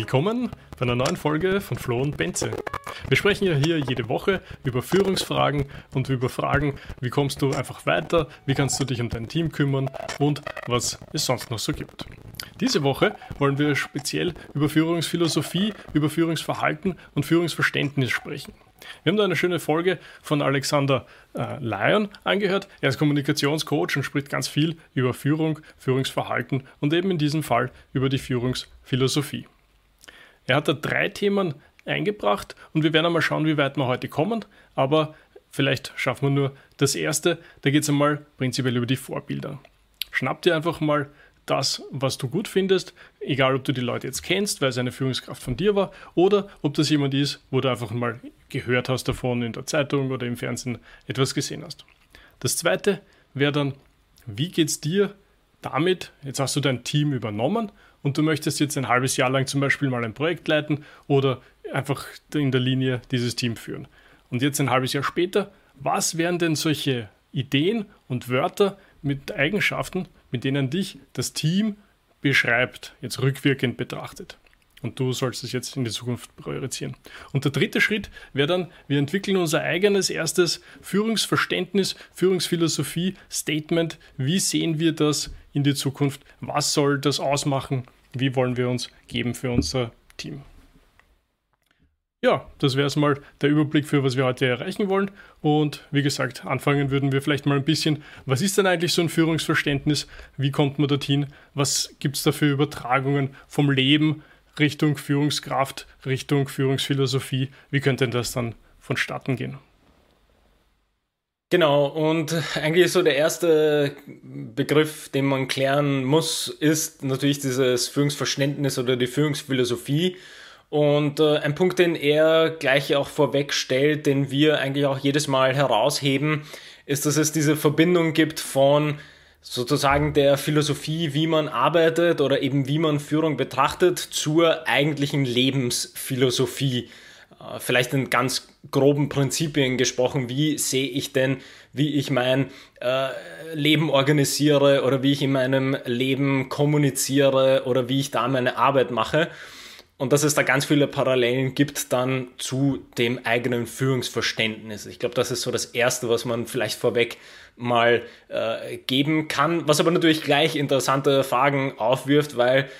Willkommen bei einer neuen Folge von Flo und Benze. Wir sprechen ja hier jede Woche über Führungsfragen und über Fragen, wie kommst du einfach weiter, wie kannst du dich um dein Team kümmern und was es sonst noch so gibt. Diese Woche wollen wir speziell über Führungsphilosophie, über Führungsverhalten und Führungsverständnis sprechen. Wir haben da eine schöne Folge von Alexander äh, Lyon angehört. Er ist Kommunikationscoach und spricht ganz viel über Führung, Führungsverhalten und eben in diesem Fall über die Führungsphilosophie. Er hat da drei Themen eingebracht und wir werden einmal schauen, wie weit wir heute kommen. Aber vielleicht schaffen wir nur das erste. Da geht es einmal prinzipiell über die Vorbilder. Schnapp dir einfach mal das, was du gut findest, egal ob du die Leute jetzt kennst, weil es eine Führungskraft von dir war, oder ob das jemand ist, wo du einfach mal gehört hast davon in der Zeitung oder im Fernsehen etwas gesehen hast. Das zweite wäre dann, wie geht es dir damit? Jetzt hast du dein Team übernommen und du möchtest jetzt ein halbes Jahr lang zum Beispiel mal ein Projekt leiten oder einfach in der Linie dieses Team führen. Und jetzt ein halbes Jahr später, was wären denn solche Ideen und Wörter mit Eigenschaften, mit denen dich das Team beschreibt, jetzt rückwirkend betrachtet? Und du sollst es jetzt in die Zukunft priorisieren. Und der dritte Schritt wäre dann, wir entwickeln unser eigenes erstes Führungsverständnis, Führungsphilosophie, Statement. Wie sehen wir das in die Zukunft? Was soll das ausmachen? Wie wollen wir uns geben für unser Team? Ja, das wäre es mal der Überblick für was wir heute erreichen wollen. Und wie gesagt, anfangen würden wir vielleicht mal ein bisschen, was ist denn eigentlich so ein Führungsverständnis? Wie kommt man dorthin? Was gibt es da für Übertragungen vom Leben Richtung Führungskraft, Richtung Führungsphilosophie? Wie könnte denn das dann vonstatten gehen? Genau, und eigentlich so der erste Begriff, den man klären muss, ist natürlich dieses Führungsverständnis oder die Führungsphilosophie. Und äh, ein Punkt, den er gleich auch vorweg stellt, den wir eigentlich auch jedes Mal herausheben, ist, dass es diese Verbindung gibt von sozusagen der Philosophie, wie man arbeitet oder eben wie man Führung betrachtet, zur eigentlichen Lebensphilosophie. Äh, vielleicht in ganz groben Prinzipien gesprochen, wie sehe ich denn, wie ich mein äh, Leben organisiere oder wie ich in meinem Leben kommuniziere oder wie ich da meine Arbeit mache und dass es da ganz viele Parallelen gibt dann zu dem eigenen Führungsverständnis. Ich glaube, das ist so das Erste, was man vielleicht vorweg mal äh, geben kann, was aber natürlich gleich interessante Fragen aufwirft, weil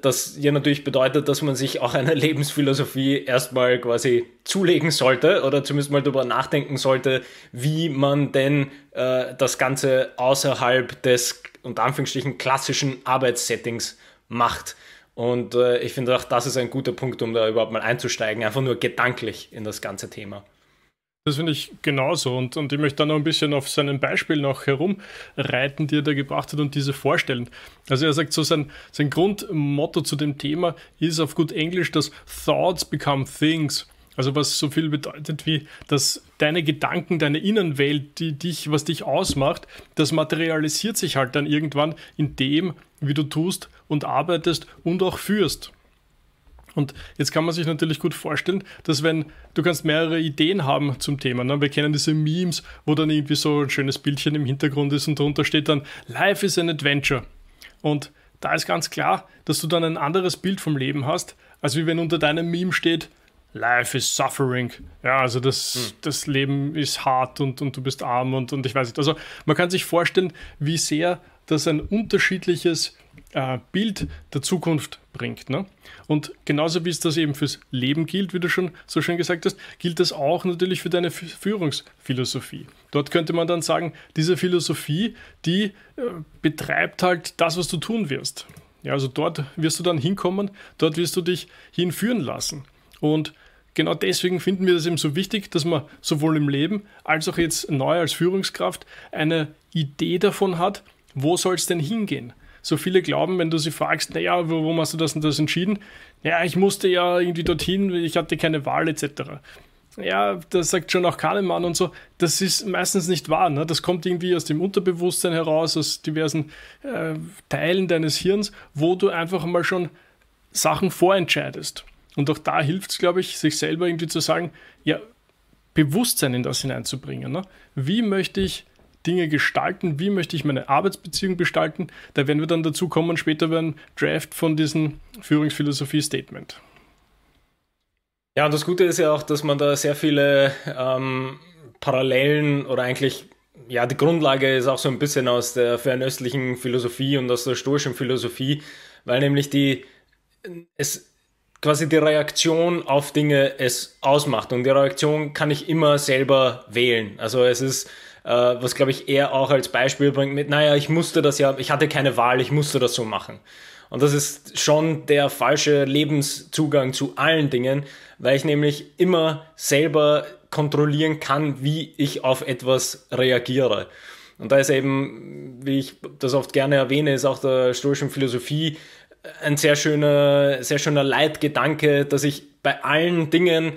das ja natürlich bedeutet, dass man sich auch eine Lebensphilosophie erstmal quasi zulegen sollte oder zumindest mal darüber nachdenken sollte, wie man denn äh, das Ganze außerhalb des unter Anführungsstrichen klassischen Arbeitssettings macht. Und äh, ich finde auch, das ist ein guter Punkt, um da überhaupt mal einzusteigen, einfach nur gedanklich in das ganze Thema. Das finde ich genauso. Und, und ich möchte da noch ein bisschen auf seinem Beispiel noch herumreiten, die er da gebracht hat und diese vorstellen. Also er sagt so, sein, sein Grundmotto zu dem Thema ist auf gut Englisch, dass Thoughts become Things. Also was so viel bedeutet wie, dass deine Gedanken, deine Innenwelt, die dich, was dich ausmacht, das materialisiert sich halt dann irgendwann in dem, wie du tust und arbeitest und auch führst. Und jetzt kann man sich natürlich gut vorstellen, dass wenn du kannst mehrere Ideen haben zum Thema, ne? wir kennen diese Memes, wo dann irgendwie so ein schönes Bildchen im Hintergrund ist und darunter steht dann Life is an Adventure. Und da ist ganz klar, dass du dann ein anderes Bild vom Leben hast, als wie wenn unter deinem Meme steht Life is suffering. Ja, also das, hm. das Leben ist hart und, und du bist arm und, und ich weiß nicht. Also man kann sich vorstellen, wie sehr das ein unterschiedliches äh, Bild der Zukunft bringt. Ne? Und genauso wie es das eben fürs Leben gilt, wie du schon so schön gesagt hast, gilt das auch natürlich für deine Führungsphilosophie. Dort könnte man dann sagen, diese Philosophie, die äh, betreibt halt das, was du tun wirst. Ja, also dort wirst du dann hinkommen, dort wirst du dich hinführen lassen. Und genau deswegen finden wir das eben so wichtig, dass man sowohl im Leben als auch jetzt neu als Führungskraft eine Idee davon hat, wo soll es denn hingehen. So viele glauben, wenn du sie fragst, naja, wo, hast du das und das entschieden? Ja, ich musste ja irgendwie dorthin, ich hatte keine Wahl etc. Ja, das sagt schon auch Kahnemann und so. Das ist meistens nicht wahr. Ne? Das kommt irgendwie aus dem Unterbewusstsein heraus, aus diversen äh, Teilen deines Hirns, wo du einfach mal schon Sachen vorentscheidest. Und auch da hilft es, glaube ich, sich selber irgendwie zu sagen, ja, Bewusstsein in das hineinzubringen. Ne? Wie möchte ich Dinge gestalten, wie möchte ich meine Arbeitsbeziehung gestalten. Da werden wir dann dazu kommen, später beim Draft von diesem Führungsphilosophie-Statement. Ja, und das Gute ist ja auch, dass man da sehr viele ähm, Parallelen oder eigentlich, ja, die Grundlage ist auch so ein bisschen aus der fernöstlichen Philosophie und aus der stoischen Philosophie, weil nämlich die, es quasi die Reaktion auf Dinge es ausmacht. Und die Reaktion kann ich immer selber wählen. Also es ist, was glaube ich eher auch als Beispiel bringt mit, naja, ich musste das ja, ich hatte keine Wahl, ich musste das so machen. Und das ist schon der falsche Lebenszugang zu allen Dingen, weil ich nämlich immer selber kontrollieren kann, wie ich auf etwas reagiere. Und da ist eben, wie ich das oft gerne erwähne, ist auch der stoischen Philosophie ein sehr schöner, sehr schöner Leitgedanke, dass ich bei allen Dingen,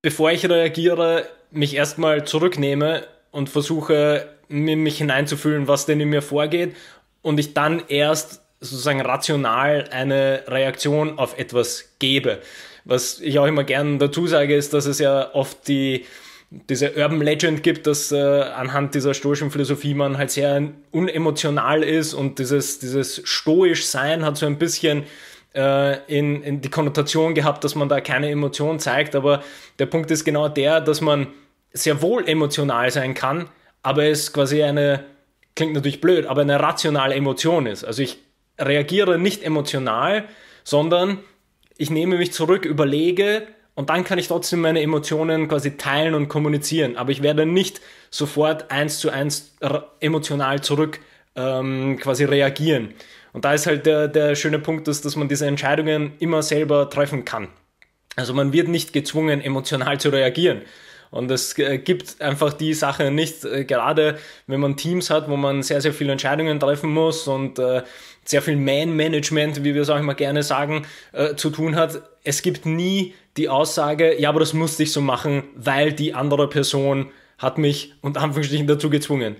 bevor ich reagiere, mich erstmal zurücknehme und versuche, mich hineinzufühlen, was denn in mir vorgeht und ich dann erst sozusagen rational eine Reaktion auf etwas gebe. Was ich auch immer gern dazu sage, ist, dass es ja oft die, diese Urban Legend gibt, dass äh, anhand dieser stoischen Philosophie man halt sehr unemotional ist und dieses, dieses stoisch Sein hat so ein bisschen äh, in, in die Konnotation gehabt, dass man da keine Emotion zeigt. Aber der Punkt ist genau der, dass man sehr wohl emotional sein kann, aber es quasi eine, klingt natürlich blöd, aber eine rationale Emotion ist. Also ich reagiere nicht emotional, sondern ich nehme mich zurück, überlege, und dann kann ich trotzdem meine Emotionen quasi teilen und kommunizieren. Aber ich werde nicht sofort eins zu eins emotional zurück ähm, quasi reagieren. Und da ist halt der, der schöne Punkt, dass, dass man diese Entscheidungen immer selber treffen kann. Also man wird nicht gezwungen, emotional zu reagieren. Und es äh, gibt einfach die Sache nicht, äh, gerade wenn man Teams hat, wo man sehr, sehr viele Entscheidungen treffen muss und äh, sehr viel Man-Management, wie wir es auch immer gerne sagen, zu tun hat. Es gibt nie die Aussage, ja, aber das musste ich so machen, weil die andere Person hat mich unter Anführungsstrichen dazu gezwungen.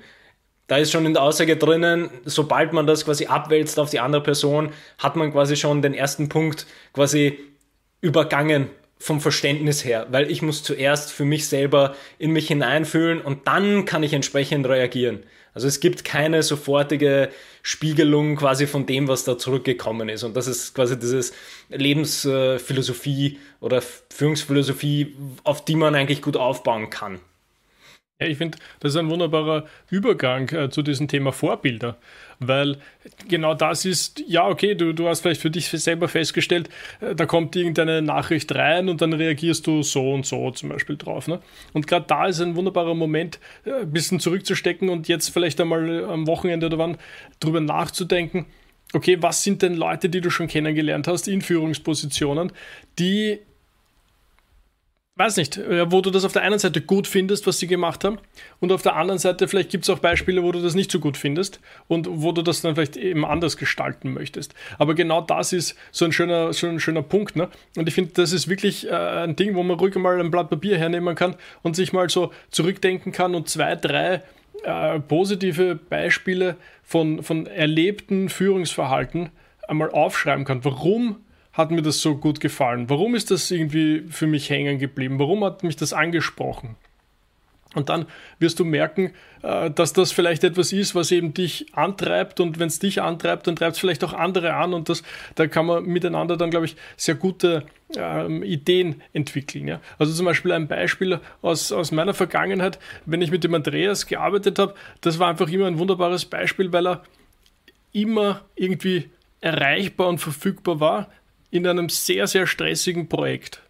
Da ist schon in der Aussage drinnen, sobald man das quasi abwälzt auf die andere Person, hat man quasi schon den ersten Punkt quasi übergangen vom Verständnis her, weil ich muss zuerst für mich selber in mich hineinfühlen und dann kann ich entsprechend reagieren. Also es gibt keine sofortige Spiegelung quasi von dem, was da zurückgekommen ist. Und das ist quasi dieses Lebensphilosophie oder Führungsphilosophie, auf die man eigentlich gut aufbauen kann. Ja, ich finde, das ist ein wunderbarer Übergang äh, zu diesem Thema Vorbilder, weil genau das ist, ja, okay, du, du hast vielleicht für dich selber festgestellt, äh, da kommt irgendeine Nachricht rein und dann reagierst du so und so zum Beispiel drauf. Ne? Und gerade da ist ein wunderbarer Moment, äh, ein bisschen zurückzustecken und jetzt vielleicht einmal am Wochenende oder wann drüber nachzudenken, okay, was sind denn Leute, die du schon kennengelernt hast in Führungspositionen, die weiß nicht, äh, wo du das auf der einen Seite gut findest, was sie gemacht haben, und auf der anderen Seite vielleicht gibt es auch Beispiele, wo du das nicht so gut findest und wo du das dann vielleicht eben anders gestalten möchtest. Aber genau das ist so ein schöner, so ein schöner Punkt. Ne? Und ich finde, das ist wirklich äh, ein Ding, wo man ruhig mal ein Blatt Papier hernehmen kann und sich mal so zurückdenken kann und zwei, drei äh, positive Beispiele von, von erlebten Führungsverhalten einmal aufschreiben kann. Warum hat mir das so gut gefallen? Warum ist das irgendwie für mich hängen geblieben? Warum hat mich das angesprochen? Und dann wirst du merken, äh, dass das vielleicht etwas ist, was eben dich antreibt. Und wenn es dich antreibt, dann treibt es vielleicht auch andere an. Und das, da kann man miteinander dann, glaube ich, sehr gute ähm, Ideen entwickeln. Ja? Also zum Beispiel ein Beispiel aus, aus meiner Vergangenheit, wenn ich mit dem Andreas gearbeitet habe, das war einfach immer ein wunderbares Beispiel, weil er immer irgendwie erreichbar und verfügbar war in einem sehr, sehr stressigen Projekt.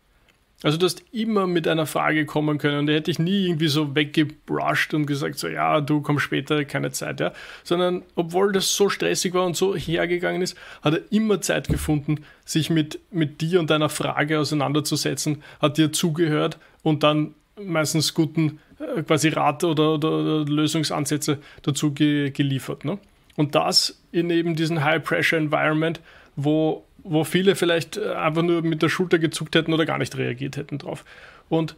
Also du hast immer mit einer Frage kommen können und da hätte ich nie irgendwie so weggebrushed und gesagt, so ja, du kommst später, keine Zeit, ja. Sondern obwohl das so stressig war und so hergegangen ist, hat er immer Zeit gefunden, sich mit, mit dir und deiner Frage auseinanderzusetzen, hat dir zugehört und dann meistens guten äh, quasi Rat oder, oder, oder Lösungsansätze dazu ge, geliefert. Ne? Und das in eben diesem High-Pressure-Environment, wo wo viele vielleicht äh, einfach nur mit der Schulter gezuckt hätten oder gar nicht reagiert hätten drauf. Und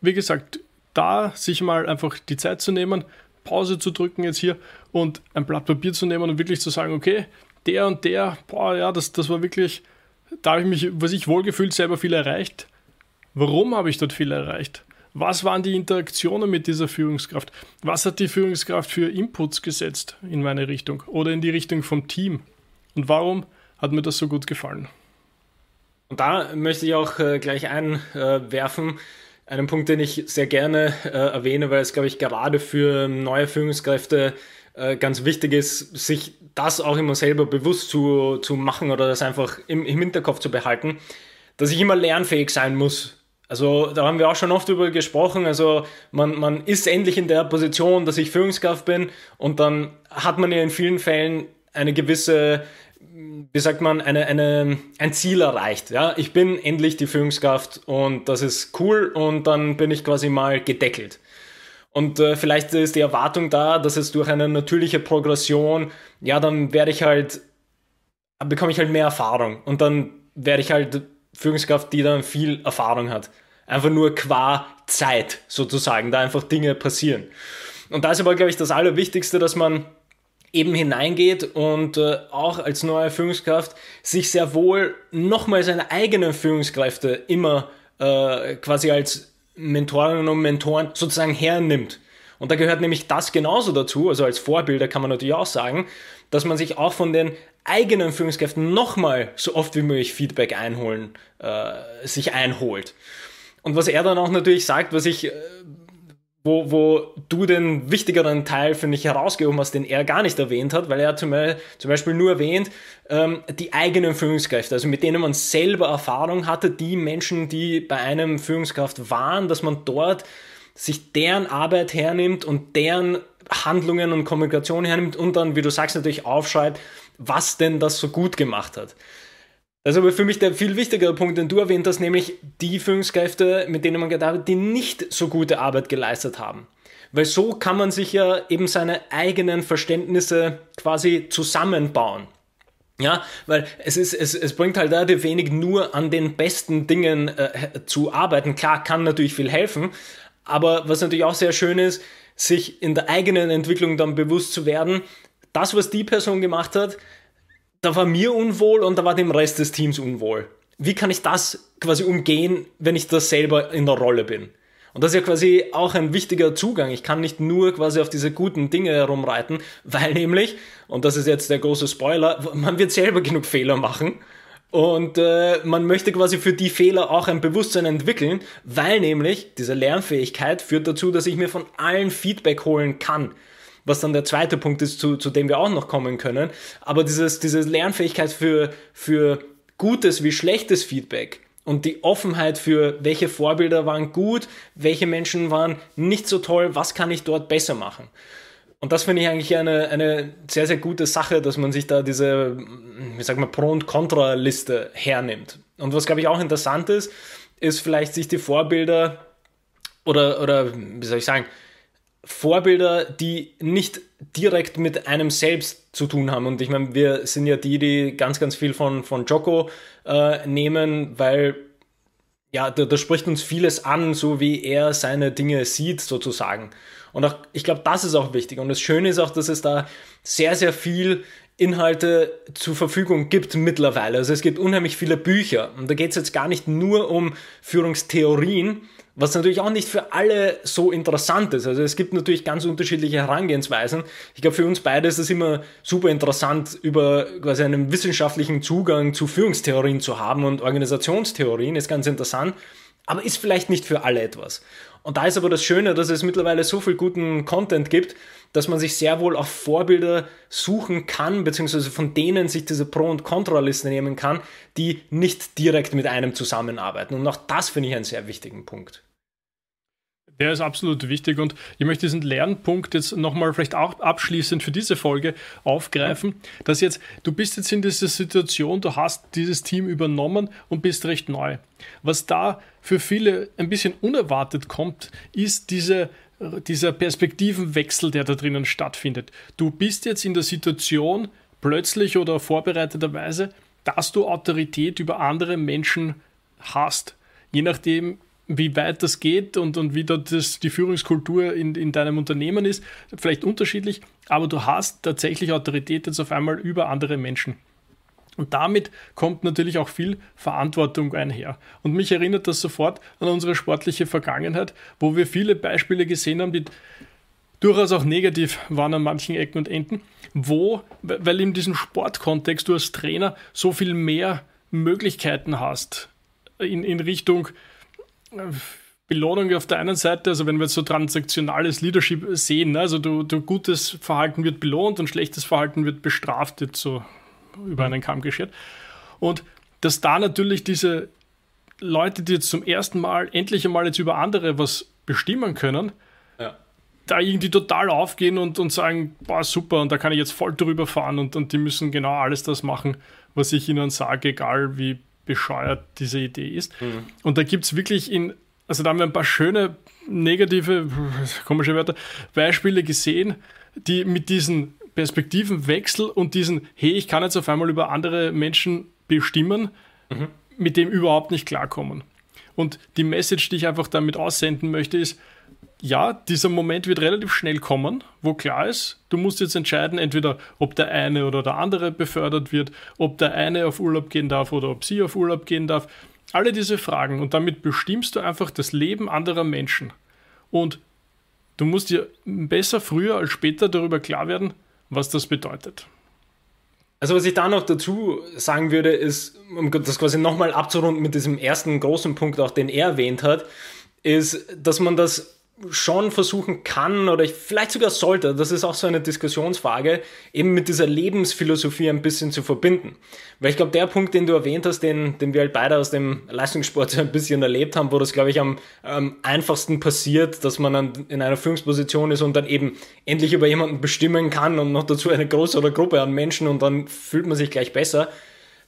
wie gesagt, da sich mal einfach die Zeit zu nehmen, Pause zu drücken jetzt hier und ein Blatt Papier zu nehmen und wirklich zu sagen, okay, der und der, boah, ja, das, das war wirklich, da habe ich mich, was ich wohlgefühlt, selber viel erreicht. Warum habe ich dort viel erreicht? Was waren die Interaktionen mit dieser Führungskraft? Was hat die Führungskraft für Inputs gesetzt in meine Richtung oder in die Richtung vom Team? Und warum hat mir das so gut gefallen? Und da möchte ich auch äh, gleich einwerfen, einen Punkt, den ich sehr gerne äh, erwähne, weil es, glaube ich, gerade für neue Führungskräfte äh, ganz wichtig ist, sich das auch immer selber bewusst zu, zu machen oder das einfach im, im Hinterkopf zu behalten, dass ich immer lernfähig sein muss. Also da haben wir auch schon oft drüber gesprochen. Also man, man ist endlich in der Position, dass ich Führungskraft bin und dann hat man ja in vielen Fällen eine gewisse wie sagt man, eine, eine, ein Ziel erreicht. Ja? Ich bin endlich die Führungskraft und das ist cool und dann bin ich quasi mal gedeckelt. Und äh, vielleicht ist die Erwartung da, dass es durch eine natürliche Progression, ja, dann werde ich halt, bekomme ich halt mehr Erfahrung und dann werde ich halt Führungskraft, die dann viel Erfahrung hat. Einfach nur qua Zeit sozusagen, da einfach Dinge passieren. Und da ist aber, glaube ich, das Allerwichtigste, dass man eben hineingeht und äh, auch als neue Führungskraft sich sehr wohl nochmal seine eigenen Führungskräfte immer äh, quasi als Mentorinnen und Mentoren sozusagen hernimmt. Und da gehört nämlich das genauso dazu, also als Vorbilder kann man natürlich auch sagen, dass man sich auch von den eigenen Führungskräften nochmal so oft wie möglich Feedback einholen, äh, sich einholt. Und was er dann auch natürlich sagt, was ich äh, wo, wo du den wichtigeren Teil, finde ich, herausgehoben hast, den er gar nicht erwähnt hat, weil er zum, zum Beispiel nur erwähnt, ähm, die eigenen Führungskräfte, also mit denen man selber Erfahrung hatte, die Menschen, die bei einem Führungskraft waren, dass man dort sich deren Arbeit hernimmt und deren Handlungen und Kommunikation hernimmt und dann, wie du sagst, natürlich aufschreibt, was denn das so gut gemacht hat. Das ist aber für mich der viel wichtigere Punkt, den du erwähnt hast, nämlich die Führungskräfte, mit denen man gearbeitet hat, die nicht so gute Arbeit geleistet haben. Weil so kann man sich ja eben seine eigenen Verständnisse quasi zusammenbauen. Ja, weil es ist, es, es bringt halt relativ wenig nur an den besten Dingen äh, zu arbeiten. Klar, kann natürlich viel helfen, aber was natürlich auch sehr schön ist, sich in der eigenen Entwicklung dann bewusst zu werden, das, was die Person gemacht hat, da war mir unwohl und da war dem Rest des Teams unwohl. Wie kann ich das quasi umgehen, wenn ich das selber in der Rolle bin? Und das ist ja quasi auch ein wichtiger Zugang. Ich kann nicht nur quasi auf diese guten Dinge herumreiten, weil nämlich, und das ist jetzt der große Spoiler, man wird selber genug Fehler machen. Und äh, man möchte quasi für die Fehler auch ein Bewusstsein entwickeln, weil nämlich diese Lernfähigkeit führt dazu, dass ich mir von allen Feedback holen kann was dann der zweite Punkt ist, zu, zu dem wir auch noch kommen können. Aber dieses, diese Lernfähigkeit für, für gutes wie schlechtes Feedback und die Offenheit für welche Vorbilder waren gut, welche Menschen waren nicht so toll, was kann ich dort besser machen. Und das finde ich eigentlich eine, eine sehr, sehr gute Sache, dass man sich da diese, wie sagt man, Pro- und Kontra-Liste hernimmt. Und was, glaube ich, auch interessant ist, ist vielleicht sich die Vorbilder oder, oder wie soll ich sagen, Vorbilder, die nicht direkt mit einem selbst zu tun haben. Und ich meine, wir sind ja die, die ganz, ganz viel von, von Joko äh, nehmen, weil ja, da, da spricht uns vieles an, so wie er seine Dinge sieht, sozusagen. Und auch, ich glaube, das ist auch wichtig. Und das Schöne ist auch, dass es da sehr, sehr viel Inhalte zur Verfügung gibt mittlerweile. Also es gibt unheimlich viele Bücher. Und da geht es jetzt gar nicht nur um Führungstheorien, was natürlich auch nicht für alle so interessant ist. Also es gibt natürlich ganz unterschiedliche Herangehensweisen. Ich glaube, für uns beide ist es immer super interessant, über quasi einen wissenschaftlichen Zugang zu Führungstheorien zu haben und Organisationstheorien ist ganz interessant, aber ist vielleicht nicht für alle etwas. Und da ist aber das Schöne, dass es mittlerweile so viel guten Content gibt, dass man sich sehr wohl auch Vorbilder suchen kann, beziehungsweise von denen sich diese Pro- und Kontraliste nehmen kann, die nicht direkt mit einem zusammenarbeiten. Und auch das finde ich einen sehr wichtigen Punkt. Der ist absolut wichtig und ich möchte diesen Lernpunkt jetzt nochmal vielleicht auch abschließend für diese Folge aufgreifen, dass jetzt, du bist jetzt in dieser Situation, du hast dieses Team übernommen und bist recht neu. Was da für viele ein bisschen unerwartet kommt, ist diese, dieser Perspektivenwechsel, der da drinnen stattfindet. Du bist jetzt in der Situation, plötzlich oder vorbereiteterweise, dass du Autorität über andere Menschen hast. Je nachdem, wie weit das geht und, und wie dort das, die Führungskultur in, in deinem Unternehmen ist, vielleicht unterschiedlich, aber du hast tatsächlich Autorität jetzt auf einmal über andere Menschen. Und damit kommt natürlich auch viel Verantwortung einher. Und mich erinnert das sofort an unsere sportliche Vergangenheit, wo wir viele Beispiele gesehen haben, die durchaus auch negativ waren an manchen Ecken und Enden, wo, weil in diesem Sportkontext du als Trainer so viel mehr Möglichkeiten hast in, in Richtung Belohnung auf der einen Seite, also wenn wir jetzt so transaktionales Leadership sehen, ne, also du, du gutes Verhalten wird belohnt und schlechtes Verhalten wird bestraft, jetzt so über einen Kamm geschert. Und dass da natürlich diese Leute, die jetzt zum ersten Mal endlich einmal jetzt über andere was bestimmen können, ja. da irgendwie total aufgehen und, und sagen, boah, super, und da kann ich jetzt voll drüber fahren und, und die müssen genau alles das machen, was ich ihnen sage, egal wie bescheuert diese Idee ist. Mhm. Und da gibt es wirklich in, also da haben wir ein paar schöne, negative, komische Wörter, Beispiele gesehen, die mit diesen Perspektivenwechsel und diesen, hey, ich kann jetzt auf einmal über andere Menschen bestimmen, mhm. mit dem überhaupt nicht klarkommen. Und die Message, die ich einfach damit aussenden möchte, ist, ja, dieser Moment wird relativ schnell kommen, wo klar ist, du musst jetzt entscheiden, entweder ob der eine oder der andere befördert wird, ob der eine auf Urlaub gehen darf oder ob sie auf Urlaub gehen darf. Alle diese Fragen und damit bestimmst du einfach das Leben anderer Menschen. Und du musst dir besser früher als später darüber klar werden, was das bedeutet. Also was ich da noch dazu sagen würde, ist, um das quasi nochmal abzurunden mit diesem ersten großen Punkt, auch den er erwähnt hat, ist, dass man das schon versuchen kann oder vielleicht sogar sollte, das ist auch so eine Diskussionsfrage, eben mit dieser Lebensphilosophie ein bisschen zu verbinden. Weil ich glaube, der Punkt, den du erwähnt hast, den, den wir halt beide aus dem Leistungssport so ein bisschen erlebt haben, wo das, glaube ich, am ähm, einfachsten passiert, dass man dann in einer Führungsposition ist und dann eben endlich über jemanden bestimmen kann und noch dazu eine größere Gruppe an Menschen und dann fühlt man sich gleich besser.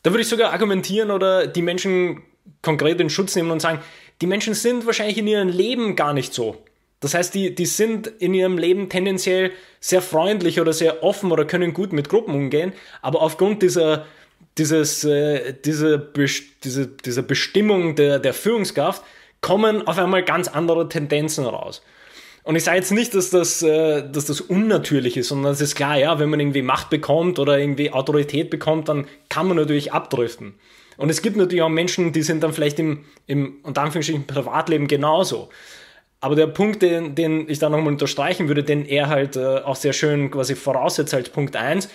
Da würde ich sogar argumentieren oder die Menschen konkret in Schutz nehmen und sagen, die Menschen sind wahrscheinlich in ihrem Leben gar nicht so. Das heißt, die, die sind in ihrem Leben tendenziell sehr freundlich oder sehr offen oder können gut mit Gruppen umgehen, aber aufgrund dieser, dieses, äh, diese, diese, dieser Bestimmung der, der Führungskraft kommen auf einmal ganz andere Tendenzen raus. Und ich sage jetzt nicht, dass das, äh, dass das unnatürlich ist, sondern es ist klar, ja, wenn man irgendwie Macht bekommt oder irgendwie Autorität bekommt, dann kann man natürlich abdriften. Und es gibt natürlich auch Menschen, die sind dann vielleicht im, im unter Anführungsstrichen, Privatleben genauso. Aber der Punkt, den, den ich da nochmal unterstreichen würde, den er halt äh, auch sehr schön quasi voraussetzt als Punkt 1,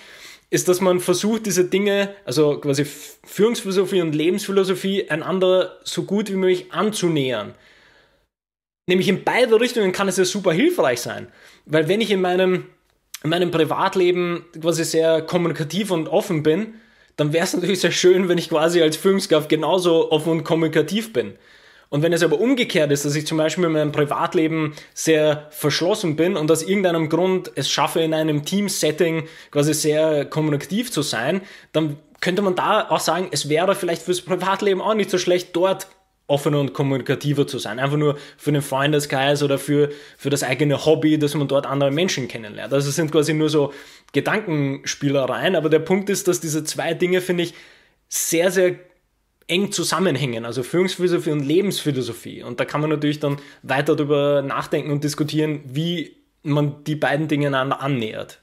ist, dass man versucht, diese Dinge, also quasi Führungsphilosophie und Lebensphilosophie, einander so gut wie möglich anzunähern. Nämlich in beide Richtungen kann es ja super hilfreich sein. Weil wenn ich in meinem, in meinem Privatleben quasi sehr kommunikativ und offen bin, dann wäre es natürlich sehr schön, wenn ich quasi als Führungskraft genauso offen und kommunikativ bin. Und wenn es aber umgekehrt ist, dass ich zum Beispiel in meinem Privatleben sehr verschlossen bin und aus irgendeinem Grund es schaffe, in einem Team-Setting quasi sehr kommunikativ zu sein, dann könnte man da auch sagen, es wäre vielleicht fürs Privatleben auch nicht so schlecht, dort offener und kommunikativer zu sein. Einfach nur für den Freundeskreis oder für, für das eigene Hobby, dass man dort andere Menschen kennenlernt. Also es sind quasi nur so Gedankenspielereien, aber der Punkt ist, dass diese zwei Dinge, finde ich, sehr, sehr eng zusammenhängen, also Führungsphilosophie und Lebensphilosophie. Und da kann man natürlich dann weiter darüber nachdenken und diskutieren, wie man die beiden Dinge einander annähert.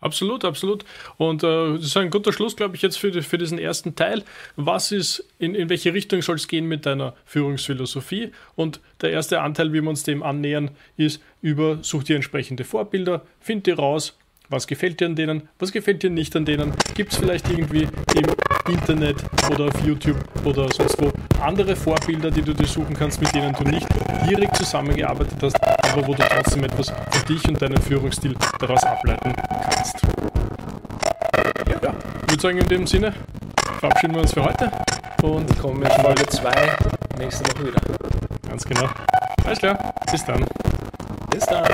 Absolut, absolut. Und äh, das ist ein guter Schluss, glaube ich, jetzt für, für diesen ersten Teil. Was ist, in, in welche Richtung soll es gehen mit deiner Führungsphilosophie? Und der erste Anteil, wie wir uns dem annähern, ist über, such dir entsprechende Vorbilder, find dir raus, was gefällt dir an denen? Was gefällt dir nicht an denen? Gibt es vielleicht irgendwie im Internet oder auf YouTube oder sonst wo andere Vorbilder, die du dir suchen kannst, mit denen du nicht direkt zusammengearbeitet hast, aber wo du trotzdem etwas für dich und deinen Führungsstil daraus ableiten kannst? Ja, ich würde sagen, in dem Sinne verabschieden wir uns für heute und kommen mit Folge 2 nächste Woche wieder. Ganz genau. Alles klar, bis dann. Bis dann.